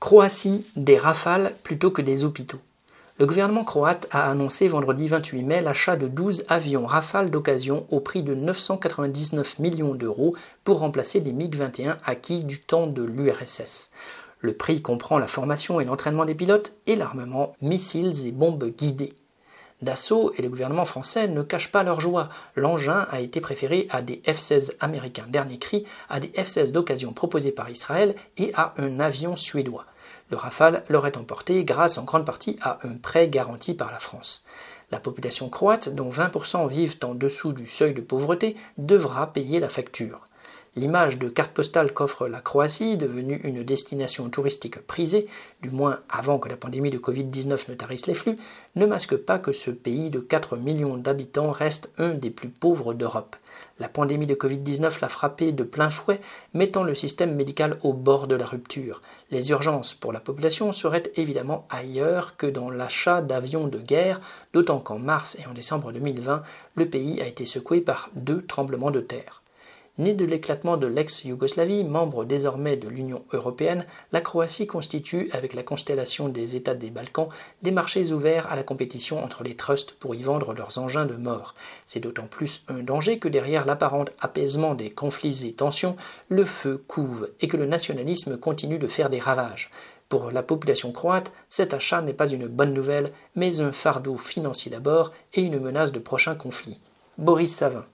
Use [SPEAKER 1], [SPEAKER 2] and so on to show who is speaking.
[SPEAKER 1] Croatie, des rafales plutôt que des hôpitaux. Le gouvernement croate a annoncé vendredi 28 mai l'achat de 12 avions Rafale d'occasion au prix de 999 millions d'euros pour remplacer les MiG-21 acquis du temps de l'URSS. Le prix comprend la formation et l'entraînement des pilotes et l'armement, missiles et bombes guidées. Dassault et le gouvernement français ne cachent pas leur joie. L'engin a été préféré à des F-16 américains dernier cri, à des F-16 d'occasion proposés par Israël et à un avion suédois. Le Rafale leur est emporté grâce en grande partie à un prêt garanti par la France. La population croate, dont 20% vivent en dessous du seuil de pauvreté, devra payer la facture. L'image de carte postale qu'offre la Croatie, devenue une destination touristique prisée, du moins avant que la pandémie de Covid-19 ne tarisse les flux, ne masque pas que ce pays de 4 millions d'habitants reste un des plus pauvres d'Europe. La pandémie de Covid-19 l'a frappé de plein fouet, mettant le système médical au bord de la rupture. Les urgences pour la population seraient évidemment ailleurs que dans l'achat d'avions de guerre, d'autant qu'en mars et en décembre 2020, le pays a été secoué par deux tremblements de terre. Née de l'éclatement de l'ex-Yougoslavie, membre désormais de l'Union européenne, la Croatie constitue, avec la constellation des États des Balkans, des marchés ouverts à la compétition entre les trusts pour y vendre leurs engins de mort. C'est d'autant plus un danger que derrière l'apparent apaisement des conflits et tensions, le feu couve et que le nationalisme continue de faire des ravages. Pour la population croate, cet achat n'est pas une bonne nouvelle, mais un fardeau financier d'abord et une menace de prochains conflits. Boris Savin